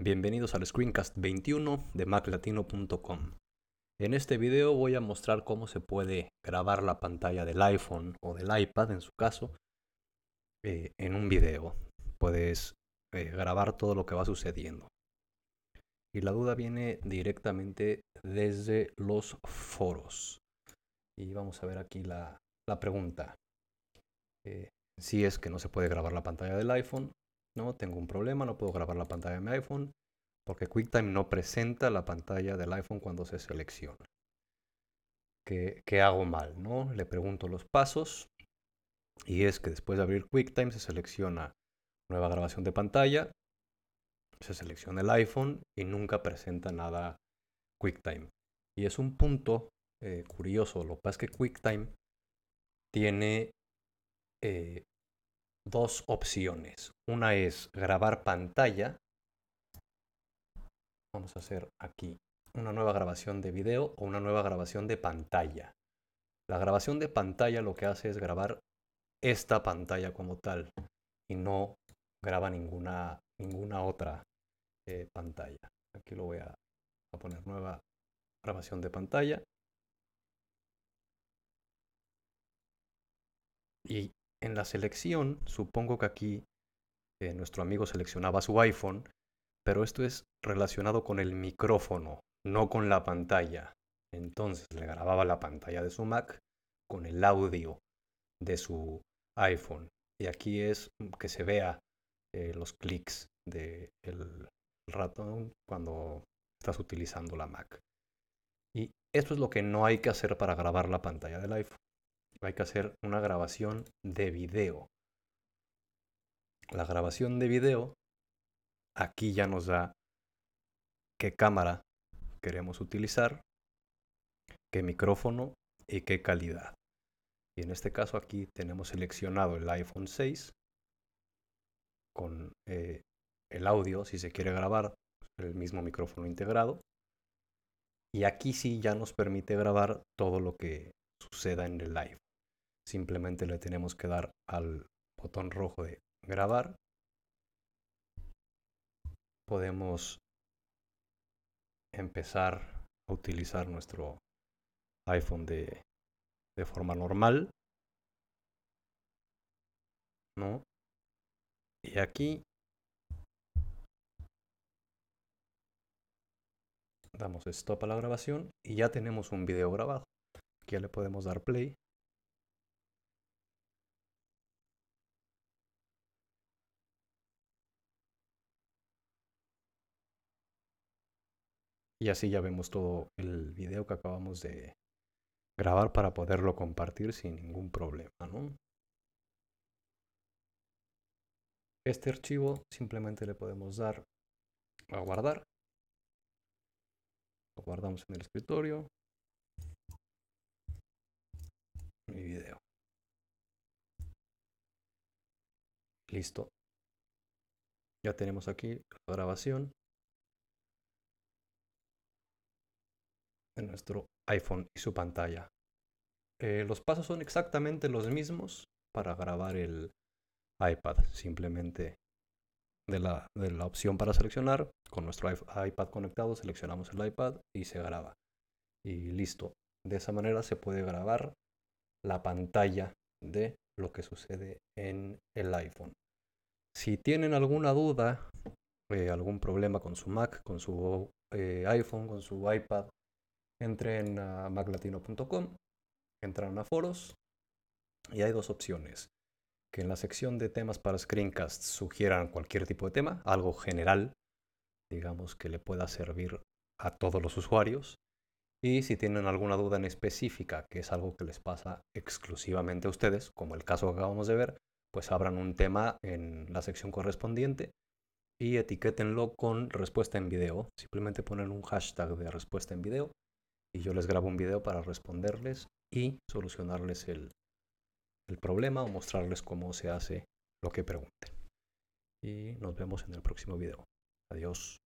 Bienvenidos al Screencast 21 de maclatino.com. En este video voy a mostrar cómo se puede grabar la pantalla del iPhone o del iPad en su caso eh, en un video. Puedes eh, grabar todo lo que va sucediendo. Y la duda viene directamente desde los foros. Y vamos a ver aquí la, pregunta. Eh, si es que no se puede grabar la pantalla del iPhone, no, tengo un problema, no puedo grabar la pantalla de mi iPhone porque QuickTime no presenta la pantalla del iPhone cuando se selecciona. ¿Qué, ¿Qué, hago mal? ¿no? Le pregunto los pasos y es que después de abrir QuickTime se selecciona nueva grabación de pantalla, se selecciona el iPhone y nunca presenta nada QuickTime. Y es un punto eh, curioso, lo que pasa es que QuickTime tiene eh, dos opciones. Una es grabar pantalla. Vamos a hacer aquí una nueva grabación de video o una nueva grabación de pantalla. La grabación de pantalla lo que hace es grabar esta pantalla como tal y no graba ninguna, ninguna otra eh, pantalla. Aquí lo voy a, a poner nueva grabación de pantalla. Y en la selección, supongo que aquí eh, nuestro amigo seleccionaba su iPhone, pero esto es relacionado con el micrófono, no con la pantalla. Entonces le grababa la pantalla de su Mac con el audio de su iPhone. Y aquí es que se vea eh, los clics del ratón cuando estás utilizando la Mac. Y esto es lo que no hay que hacer para grabar la pantalla del iPhone hay que hacer una grabación de video. La grabación de video aquí ya nos da qué cámara queremos utilizar, qué micrófono y qué calidad. Y en este caso aquí tenemos seleccionado el iPhone 6 con eh, el audio, si se quiere grabar, el mismo micrófono integrado. Y aquí sí ya nos permite grabar todo lo que suceda en el live. Simplemente le tenemos que dar al botón rojo de grabar. Podemos empezar a utilizar nuestro iPhone de, forma normal. ¿No? Y aquí damos stop a la grabación y ya tenemos un video grabado. Aquí ya le podemos dar play. Y así ya vemos todo el video que acabamos de grabar para poderlo compartir sin ningún problema, ¿no? Este archivo simplemente le podemos dar a guardar. Lo guardamos en el escritorio. Mi video. Listo. Ya tenemos aquí la grabación. Nuestro iPhone y su pantalla. Eh, los pasos son exactamente los mismos para grabar el iPad. Simplemente de la, de la opción para seleccionar, con nuestro iPad conectado seleccionamos el iPad y se graba. Y listo. De esa manera se puede grabar la pantalla de lo que sucede en el iPhone. Si tienen alguna duda, eh, algún problema con su Mac, con su eh, iPhone, con su iPad entren a maclatino.com, entran a foros y hay dos opciones. Que en la sección de temas para screencasts sugieran cualquier tipo de tema, algo general, digamos que le pueda servir a todos los usuarios. Y si tienen alguna duda en específica, que es algo que les pasa exclusivamente a ustedes, como el caso que acabamos de ver, pues abran un tema en la sección correspondiente y etiquétenlo con respuesta en video. Simplemente ponen un hashtag de respuesta en video y yo les grabo un video para responderles y solucionarles el, el problema o mostrarles cómo se hace lo que pregunten. Y nos vemos en el próximo video. Adiós.